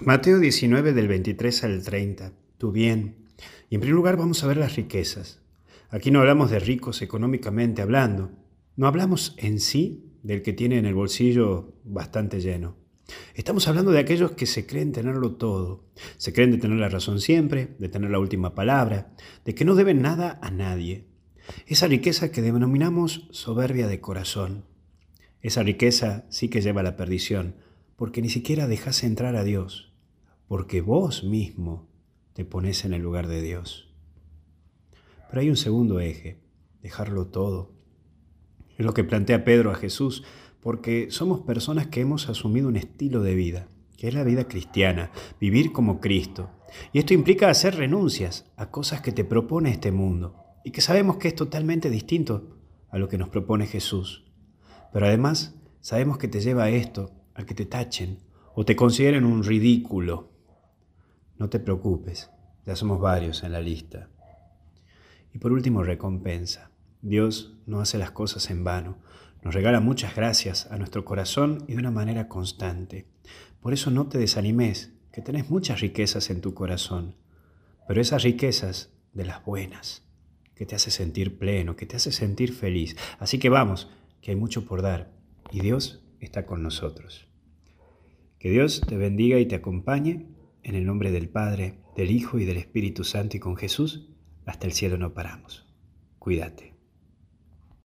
Mateo 19 del 23 al 30. Tu bien. Y en primer lugar vamos a ver las riquezas. Aquí no hablamos de ricos económicamente hablando. No hablamos en sí del que tiene en el bolsillo bastante lleno. Estamos hablando de aquellos que se creen tenerlo todo. Se creen de tener la razón siempre, de tener la última palabra, de que no deben nada a nadie. Esa riqueza que denominamos soberbia de corazón. Esa riqueza sí que lleva a la perdición, porque ni siquiera dejas entrar a Dios porque vos mismo te pones en el lugar de Dios. Pero hay un segundo eje, dejarlo todo. Es lo que plantea Pedro a Jesús, porque somos personas que hemos asumido un estilo de vida, que es la vida cristiana, vivir como Cristo. Y esto implica hacer renuncias a cosas que te propone este mundo y que sabemos que es totalmente distinto a lo que nos propone Jesús. Pero además sabemos que te lleva a esto, que te tachen o te consideren un ridículo, no te preocupes, ya somos varios en la lista. Y por último, recompensa. Dios no hace las cosas en vano. Nos regala muchas gracias a nuestro corazón y de una manera constante. Por eso no te desanimes, que tenés muchas riquezas en tu corazón, pero esas riquezas de las buenas, que te hace sentir pleno, que te hace sentir feliz. Así que vamos, que hay mucho por dar y Dios está con nosotros. Que Dios te bendiga y te acompañe en el nombre del Padre, del Hijo y del Espíritu Santo y con Jesús, hasta el cielo no paramos. Cuídate.